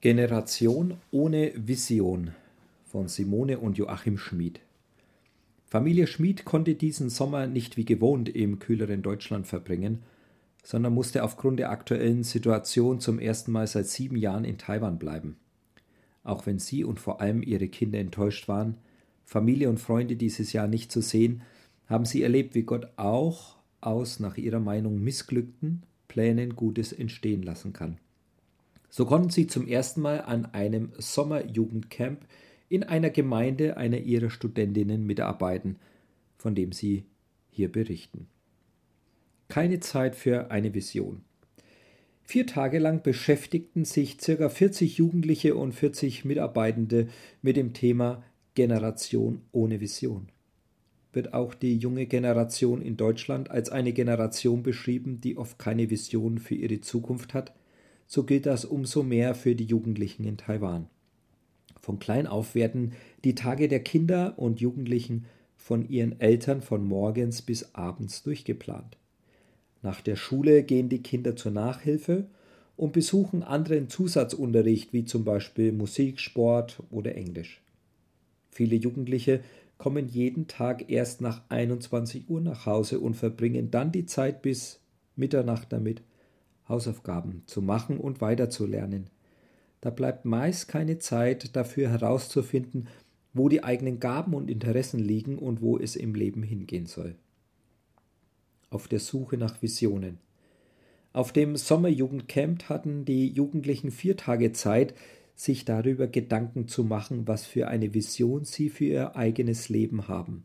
Generation ohne Vision von Simone und Joachim Schmid. Familie Schmid konnte diesen Sommer nicht wie gewohnt im kühleren Deutschland verbringen, sondern musste aufgrund der aktuellen Situation zum ersten Mal seit sieben Jahren in Taiwan bleiben. Auch wenn sie und vor allem ihre Kinder enttäuscht waren, Familie und Freunde dieses Jahr nicht zu sehen, haben sie erlebt, wie Gott auch aus nach ihrer Meinung missglückten Plänen Gutes entstehen lassen kann. So konnten sie zum ersten Mal an einem Sommerjugendcamp in einer Gemeinde einer ihrer Studentinnen mitarbeiten, von dem sie hier berichten. Keine Zeit für eine Vision. Vier Tage lang beschäftigten sich ca. 40 Jugendliche und 40 Mitarbeitende mit dem Thema Generation ohne Vision. Wird auch die junge Generation in Deutschland als eine Generation beschrieben, die oft keine Vision für ihre Zukunft hat, so gilt das umso mehr für die Jugendlichen in Taiwan. Von klein auf werden die Tage der Kinder und Jugendlichen von ihren Eltern von morgens bis abends durchgeplant. Nach der Schule gehen die Kinder zur Nachhilfe und besuchen anderen Zusatzunterricht wie zum Beispiel Musik, Sport oder Englisch. Viele Jugendliche kommen jeden Tag erst nach 21 Uhr nach Hause und verbringen dann die Zeit bis Mitternacht damit, Hausaufgaben zu machen und weiterzulernen. Da bleibt meist keine Zeit dafür herauszufinden, wo die eigenen Gaben und Interessen liegen und wo es im Leben hingehen soll. Auf der Suche nach Visionen. Auf dem Sommerjugendcamp hatten die Jugendlichen vier Tage Zeit, sich darüber Gedanken zu machen, was für eine Vision sie für ihr eigenes Leben haben.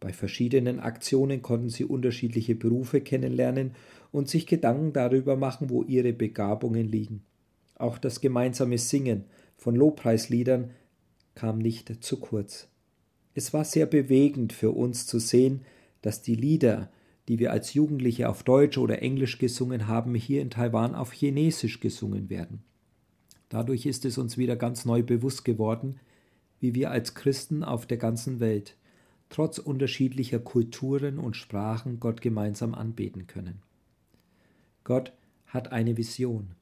Bei verschiedenen Aktionen konnten sie unterschiedliche Berufe kennenlernen und sich Gedanken darüber machen, wo ihre Begabungen liegen. Auch das gemeinsame Singen von Lobpreisliedern kam nicht zu kurz. Es war sehr bewegend für uns zu sehen, dass die Lieder, die wir als Jugendliche auf Deutsch oder Englisch gesungen haben, hier in Taiwan auf Chinesisch gesungen werden. Dadurch ist es uns wieder ganz neu bewusst geworden, wie wir als Christen auf der ganzen Welt trotz unterschiedlicher Kulturen und Sprachen Gott gemeinsam anbeten können. Gott hat eine Vision.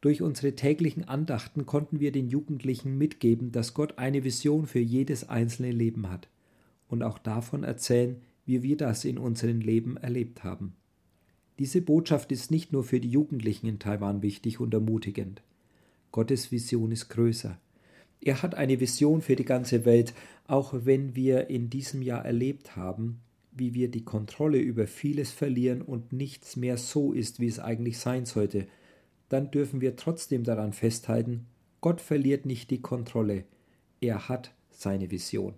Durch unsere täglichen Andachten konnten wir den Jugendlichen mitgeben, dass Gott eine Vision für jedes einzelne Leben hat und auch davon erzählen, wie wir das in unserem Leben erlebt haben. Diese Botschaft ist nicht nur für die Jugendlichen in Taiwan wichtig und ermutigend. Gottes Vision ist größer. Er hat eine Vision für die ganze Welt, auch wenn wir in diesem Jahr erlebt haben, wie wir die Kontrolle über vieles verlieren und nichts mehr so ist, wie es eigentlich sein sollte, dann dürfen wir trotzdem daran festhalten, Gott verliert nicht die Kontrolle, er hat seine Vision.